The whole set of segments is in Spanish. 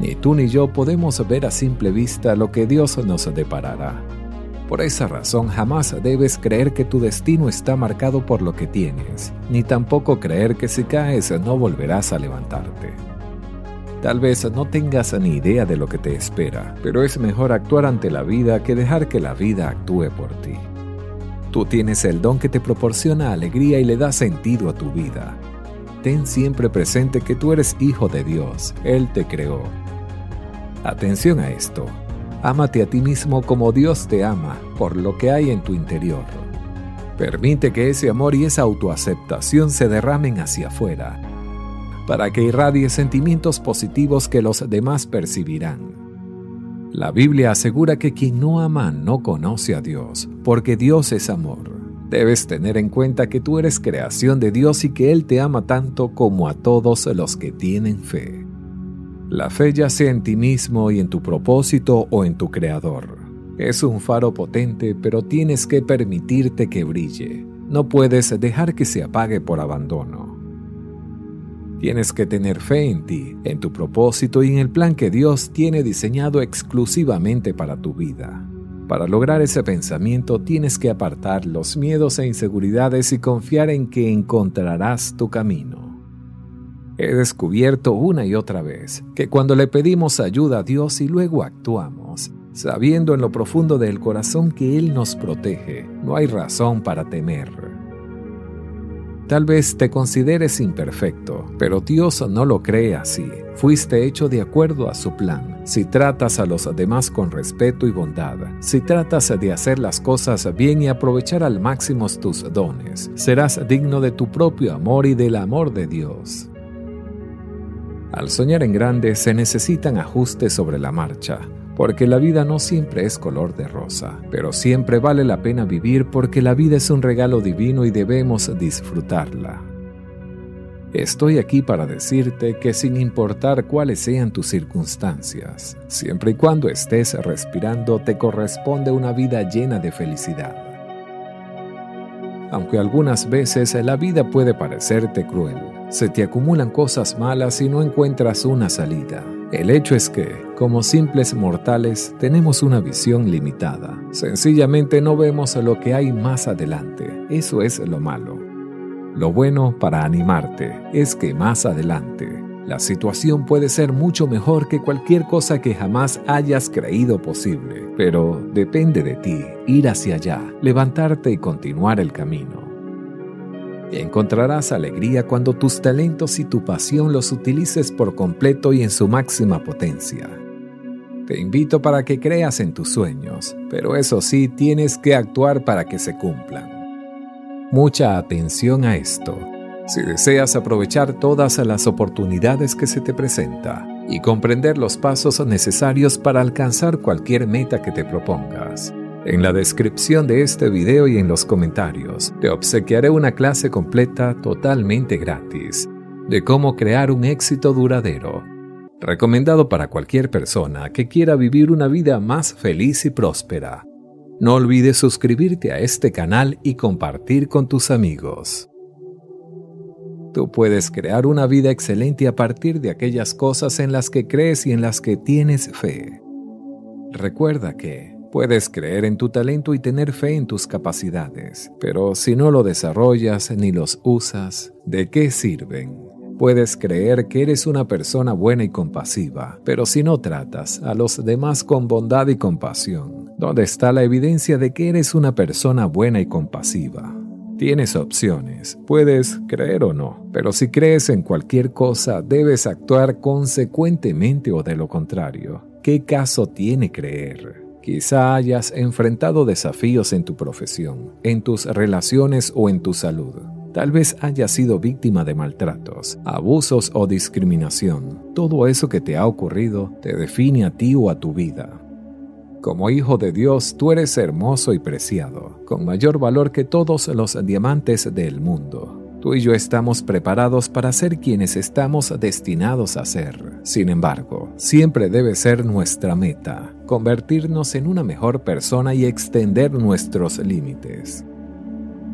Ni tú ni yo podemos ver a simple vista lo que Dios nos deparará. Por esa razón jamás debes creer que tu destino está marcado por lo que tienes, ni tampoco creer que si caes no volverás a levantarte. Tal vez no tengas ni idea de lo que te espera, pero es mejor actuar ante la vida que dejar que la vida actúe por ti. Tú tienes el don que te proporciona alegría y le da sentido a tu vida. Ten siempre presente que tú eres hijo de Dios, Él te creó. Atención a esto. Ámate a ti mismo como Dios te ama, por lo que hay en tu interior. Permite que ese amor y esa autoaceptación se derramen hacia afuera, para que irradie sentimientos positivos que los demás percibirán. La Biblia asegura que quien no ama no conoce a Dios, porque Dios es amor. Debes tener en cuenta que tú eres creación de Dios y que Él te ama tanto como a todos los que tienen fe. La fe ya sea en ti mismo y en tu propósito o en tu Creador. Es un faro potente, pero tienes que permitirte que brille. No puedes dejar que se apague por abandono. Tienes que tener fe en ti, en tu propósito y en el plan que Dios tiene diseñado exclusivamente para tu vida. Para lograr ese pensamiento tienes que apartar los miedos e inseguridades y confiar en que encontrarás tu camino. He descubierto una y otra vez que cuando le pedimos ayuda a Dios y luego actuamos, sabiendo en lo profundo del corazón que Él nos protege, no hay razón para temer. Tal vez te consideres imperfecto, pero Dios no lo cree así. Fuiste hecho de acuerdo a su plan. Si tratas a los demás con respeto y bondad, si tratas de hacer las cosas bien y aprovechar al máximo tus dones, serás digno de tu propio amor y del amor de Dios. Al soñar en grande se necesitan ajustes sobre la marcha, porque la vida no siempre es color de rosa, pero siempre vale la pena vivir porque la vida es un regalo divino y debemos disfrutarla. Estoy aquí para decirte que sin importar cuáles sean tus circunstancias, siempre y cuando estés respirando te corresponde una vida llena de felicidad. Aunque algunas veces la vida puede parecerte cruel, se te acumulan cosas malas y no encuentras una salida. El hecho es que, como simples mortales, tenemos una visión limitada. Sencillamente no vemos lo que hay más adelante. Eso es lo malo. Lo bueno para animarte es que más adelante la situación puede ser mucho mejor que cualquier cosa que jamás hayas creído posible, pero depende de ti ir hacia allá, levantarte y continuar el camino. Encontrarás alegría cuando tus talentos y tu pasión los utilices por completo y en su máxima potencia. Te invito para que creas en tus sueños, pero eso sí tienes que actuar para que se cumplan. Mucha atención a esto. Si deseas aprovechar todas las oportunidades que se te presenta y comprender los pasos necesarios para alcanzar cualquier meta que te propongas, En la descripción de este video y en los comentarios te obsequiaré una clase completa totalmente gratis de cómo crear un éxito duradero, recomendado para cualquier persona que quiera vivir una vida más feliz y próspera. No olvides suscribirte a este canal y compartir con tus amigos. Tú puedes crear una vida excelente a partir de aquellas cosas en las que crees y en las que tienes fe. Recuerda que Puedes creer en tu talento y tener fe en tus capacidades, pero si no lo desarrollas ni los usas, ¿de qué sirven? Puedes creer que eres una persona buena y compasiva, pero si no tratas a los demás con bondad y compasión, ¿dónde está la evidencia de que eres una persona buena y compasiva? Tienes opciones, puedes creer o no, pero si crees en cualquier cosa debes actuar consecuentemente o de lo contrario. ¿Qué caso tiene creer? Quizá hayas enfrentado desafíos en tu profesión, en tus relaciones o en tu salud. Tal vez hayas sido víctima de maltratos, abusos o discriminación. Todo eso que te ha ocurrido te define a ti o a tu vida. Como hijo de Dios, tú eres hermoso y preciado, con mayor valor que todos los diamantes del mundo. Tú y yo estamos preparados para ser quienes estamos destinados a ser. Sin embargo, siempre debe ser nuestra meta, convertirnos en una mejor persona y extender nuestros límites.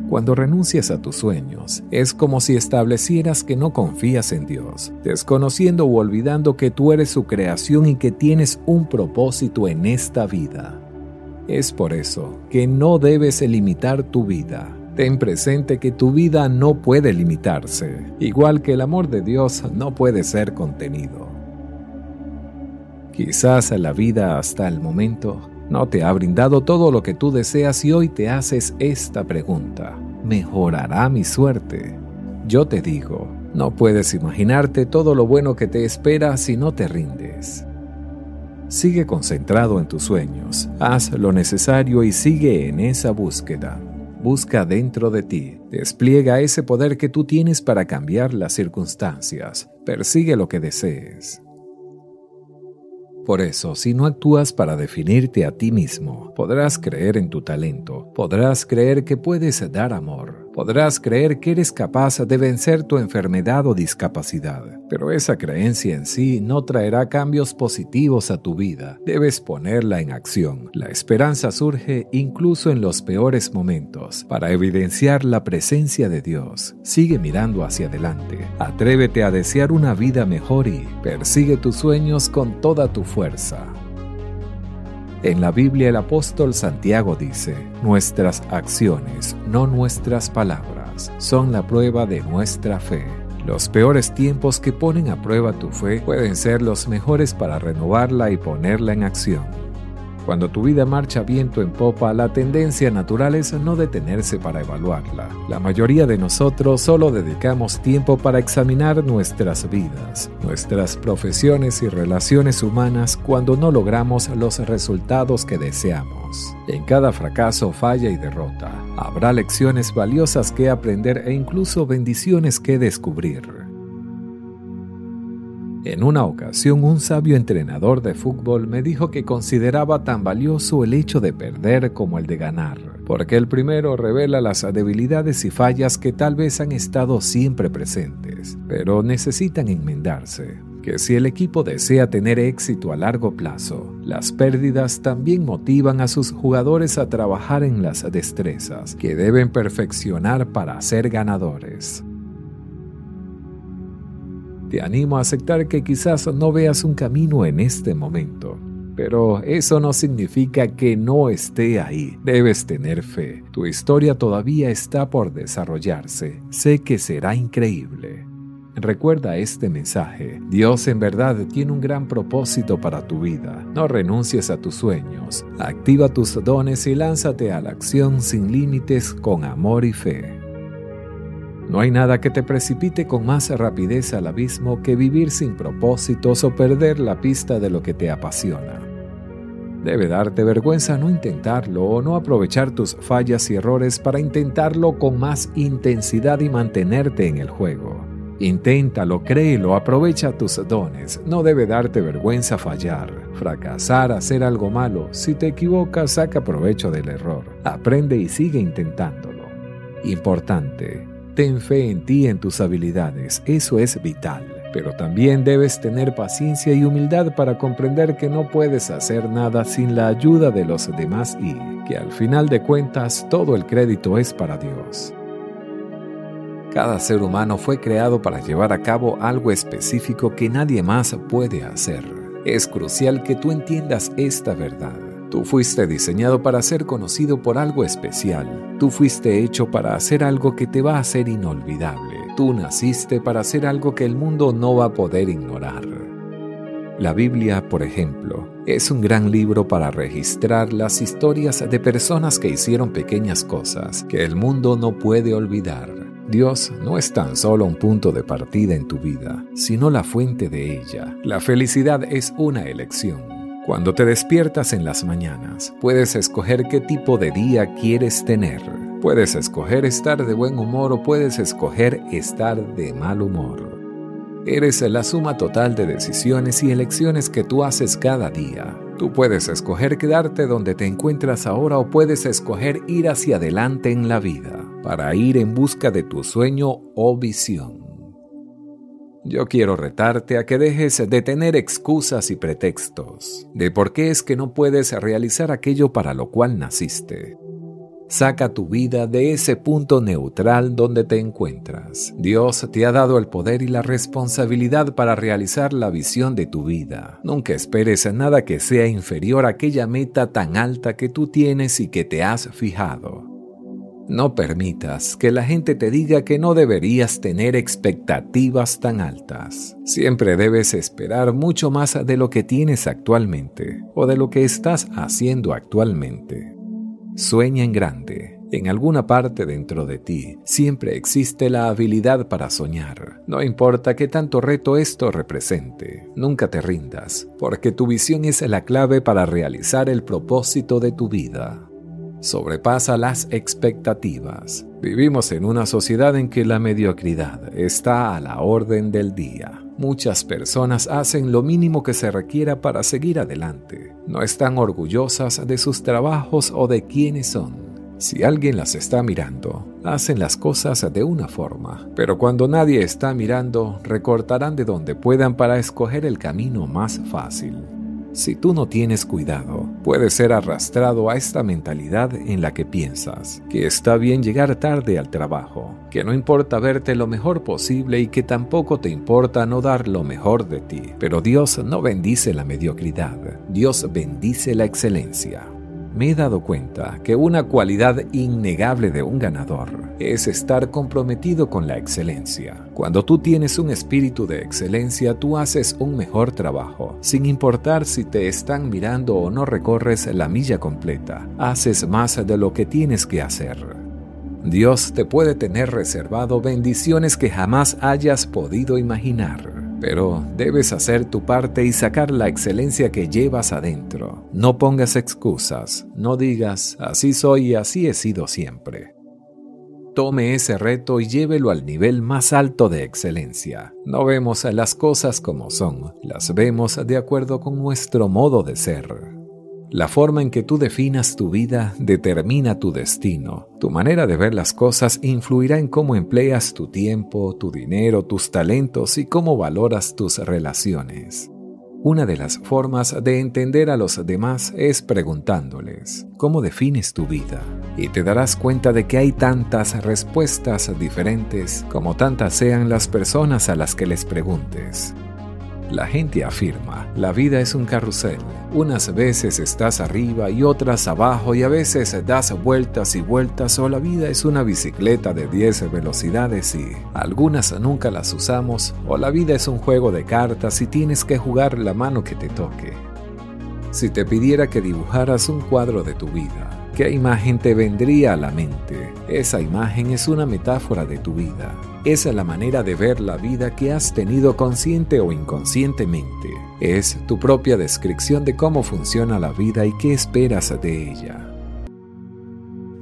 Cuando renuncias a tus sueños, es como si establecieras que no confías en Dios, desconociendo o olvidando que tú eres su creación y que tienes un propósito en esta vida. Es por eso que no debes limitar tu vida, Ten presente que tu vida no puede limitarse, igual que el amor de Dios no puede ser contenido. Quizás la vida hasta el momento no te ha brindado todo lo que tú deseas y hoy te haces esta pregunta. ¿Mejorará mi suerte? Yo te digo, no puedes imaginarte todo lo bueno que te espera si no te rindes. Sigue concentrado en tus sueños, haz lo necesario y sigue en esa búsqueda busca dentro de ti, despliega ese poder que tú tienes para cambiar las circunstancias, persigue lo que desees. Por eso, si no actúas para definirte a ti mismo, podrás creer en tu talento, podrás creer que puedes dar amor, podrás creer que eres capaz de vencer tu enfermedad o discapacidad, pero esa creencia en sí no traerá cambios positivos a tu vida. Debes ponerla en acción. La esperanza surge incluso en los peores momentos para evidenciar la presencia de Dios. Sigue mirando hacia adelante. Atrévete a desear una vida mejor y persigue tus sueños con toda tu fuerza. En la Biblia el apóstol Santiago dice, nuestras acciones, no nuestras palabras, son la prueba de nuestra fe. Los peores tiempos que ponen a prueba tu fe pueden ser los mejores para renovarla y ponerla en acción. Cuando tu vida marcha viento en popa, la tendencia natural es no detenerse para evaluarla. La mayoría de nosotros solo dedicamos tiempo para examinar nuestras vidas, nuestras profesiones y relaciones humanas cuando no logramos los resultados que deseamos. En cada fracaso, falla y derrota, habrá lecciones valiosas que aprender e incluso bendiciones que descubrir. En una ocasión, un sabio entrenador de fútbol me dijo que consideraba tan valioso el hecho de perder como el de ganar, porque el primero revela las debilidades y fallas que tal vez han estado siempre presentes, pero necesitan enmendarse que si el equipo desea tener éxito a largo plazo, las pérdidas también motivan a sus jugadores a trabajar en las destrezas que deben perfeccionar para ser ganadores. Te animo a aceptar que quizás no veas un camino en este momento, pero eso no significa que no esté ahí. Debes tener fe. Tu historia todavía está por desarrollarse. Sé que será increíble. Recuerda este mensaje. Dios en verdad tiene un gran propósito para tu vida. No renuncies a tus sueños. Activa tus dones y lánzate a la acción sin límites con amor y fe. No hay nada que te precipite con más rapidez al abismo que vivir sin propósitos o perder la pista de lo que te apasiona. Debe darte vergüenza no intentarlo o no aprovechar tus fallas y errores para intentarlo con más intensidad y mantenerte en el juego. Inténtalo, créelo, aprovecha tus dones. No debe darte vergüenza fallar, fracasar, hacer algo malo. Si te equivocas, saca provecho del error. Aprende y sigue intentándolo. Importante, ten fe en ti en tus habilidades. Eso es vital. Pero también debes tener paciencia y humildad para comprender que no puedes hacer nada sin la ayuda de los demás y que al final de cuentas todo el crédito es para Dios. Cada ser humano fue creado para llevar a cabo algo específico que nadie más puede hacer. Es crucial que tú entiendas esta verdad. Tú fuiste diseñado para ser conocido por algo especial. Tú fuiste hecho para hacer algo que te va a hacer inolvidable. Tú naciste para hacer algo que el mundo no va a poder ignorar. La Biblia, por ejemplo, es un gran libro para registrar las historias de personas que hicieron pequeñas cosas que el mundo no puede olvidar. Dios no es tan solo un punto de partida en tu vida, sino la fuente de ella. La felicidad es una elección. Cuando te despiertas en las mañanas, puedes escoger qué tipo de día quieres tener. Puedes escoger estar de buen humor o puedes escoger estar de mal humor. Eres la suma total de decisiones y elecciones que tú haces cada día. Tú puedes escoger quedarte donde te encuentras ahora o puedes escoger ir hacia adelante en la vida para ir en busca de tu sueño o visión. Yo quiero retarte a que dejes de tener excusas y pretextos de por qué es que no puedes realizar aquello para lo cual naciste. Saca tu vida de ese punto neutral donde te encuentras. Dios te ha dado el poder y la responsabilidad para realizar la visión de tu vida. Nunca esperes nada que sea inferior a aquella meta tan alta que tú tienes y que te has fijado. No permitas que la gente te diga que no deberías tener expectativas tan altas. Siempre debes esperar mucho más de lo que tienes actualmente o de lo que estás haciendo actualmente. Sueña en grande. En alguna parte dentro de ti siempre existe la habilidad para soñar. No importa qué tanto reto esto represente, nunca te rindas, porque tu visión es la clave para realizar el propósito de tu vida sobrepasa las expectativas. Vivimos en una sociedad en que la mediocridad está a la orden del día. Muchas personas hacen lo mínimo que se requiera para seguir adelante. No están orgullosas de sus trabajos o de quiénes son. Si alguien las está mirando, hacen las cosas de una forma, pero cuando nadie está mirando, recortarán de donde puedan para escoger el camino más fácil. Si tú no tienes cuidado, puedes ser arrastrado a esta mentalidad en la que piensas que está bien llegar tarde al trabajo, que no importa verte lo mejor posible y que tampoco te importa no dar lo mejor de ti. Pero Dios no bendice la mediocridad, Dios bendice la excelencia me he dado cuenta que una cualidad innegable de un ganador es estar comprometido con la excelencia. Cuando tú tienes un espíritu de excelencia, tú haces un mejor trabajo, sin importar si te están mirando o no recorres la milla completa, haces más de lo que tienes que hacer. Dios te puede tener reservado bendiciones que jamás hayas podido imaginar pero debes hacer tu parte y sacar la excelencia que llevas adentro. No pongas excusas, no digas, así soy y así he sido siempre. Tome ese reto y llévelo al nivel más alto de excelencia. No vemos las cosas como son, las vemos de acuerdo con nuestro modo de ser. La forma en que tú definas tu vida determina tu destino. Tu manera de ver las cosas influirá en cómo empleas tu tiempo, tu dinero, tus talentos y cómo valoras tus relaciones. Una de las formas de entender a los demás es preguntándoles, ¿cómo defines tu vida? Y te darás cuenta de que hay tantas respuestas diferentes como tantas sean las personas a las que les preguntes. La gente afirma, la vida es un carrusel. Unas veces estás arriba y otras abajo y a veces das vueltas y vueltas o la vida es una bicicleta de 10 velocidades y algunas nunca las usamos o la vida es un juego de cartas y tienes que jugar la mano que te toque. Si te pidiera que dibujaras un cuadro de tu vida, ¿qué imagen te vendría a la mente? Esa imagen es una metáfora de tu vida es la manera de ver la vida que has tenido consciente o inconscientemente. Es tu propia descripción de cómo funciona la vida y qué esperas de ella.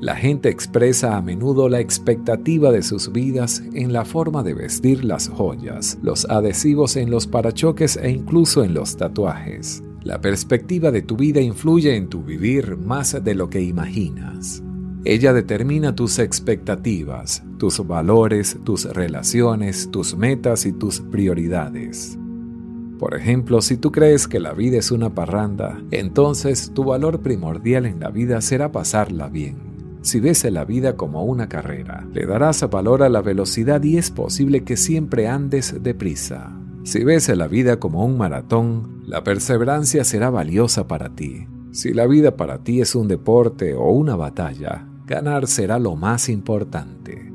La gente expresa a menudo la expectativa de sus vidas en la forma de vestir las joyas, los adhesivos en los parachoques e incluso en los tatuajes. La perspectiva de tu vida influye en tu vivir más de lo que imaginas. Ella determina tus expectativas, tus valores, tus relaciones, tus metas y tus prioridades. Por ejemplo, si tú crees que la vida es una parranda, entonces tu valor primordial en la vida será pasarla bien. Si ves la vida como una carrera, le darás valor a la velocidad y es posible que siempre andes deprisa. Si ves la vida como un maratón, la perseverancia será valiosa para ti. Si la vida para ti es un deporte o una batalla, ganar será lo más importante.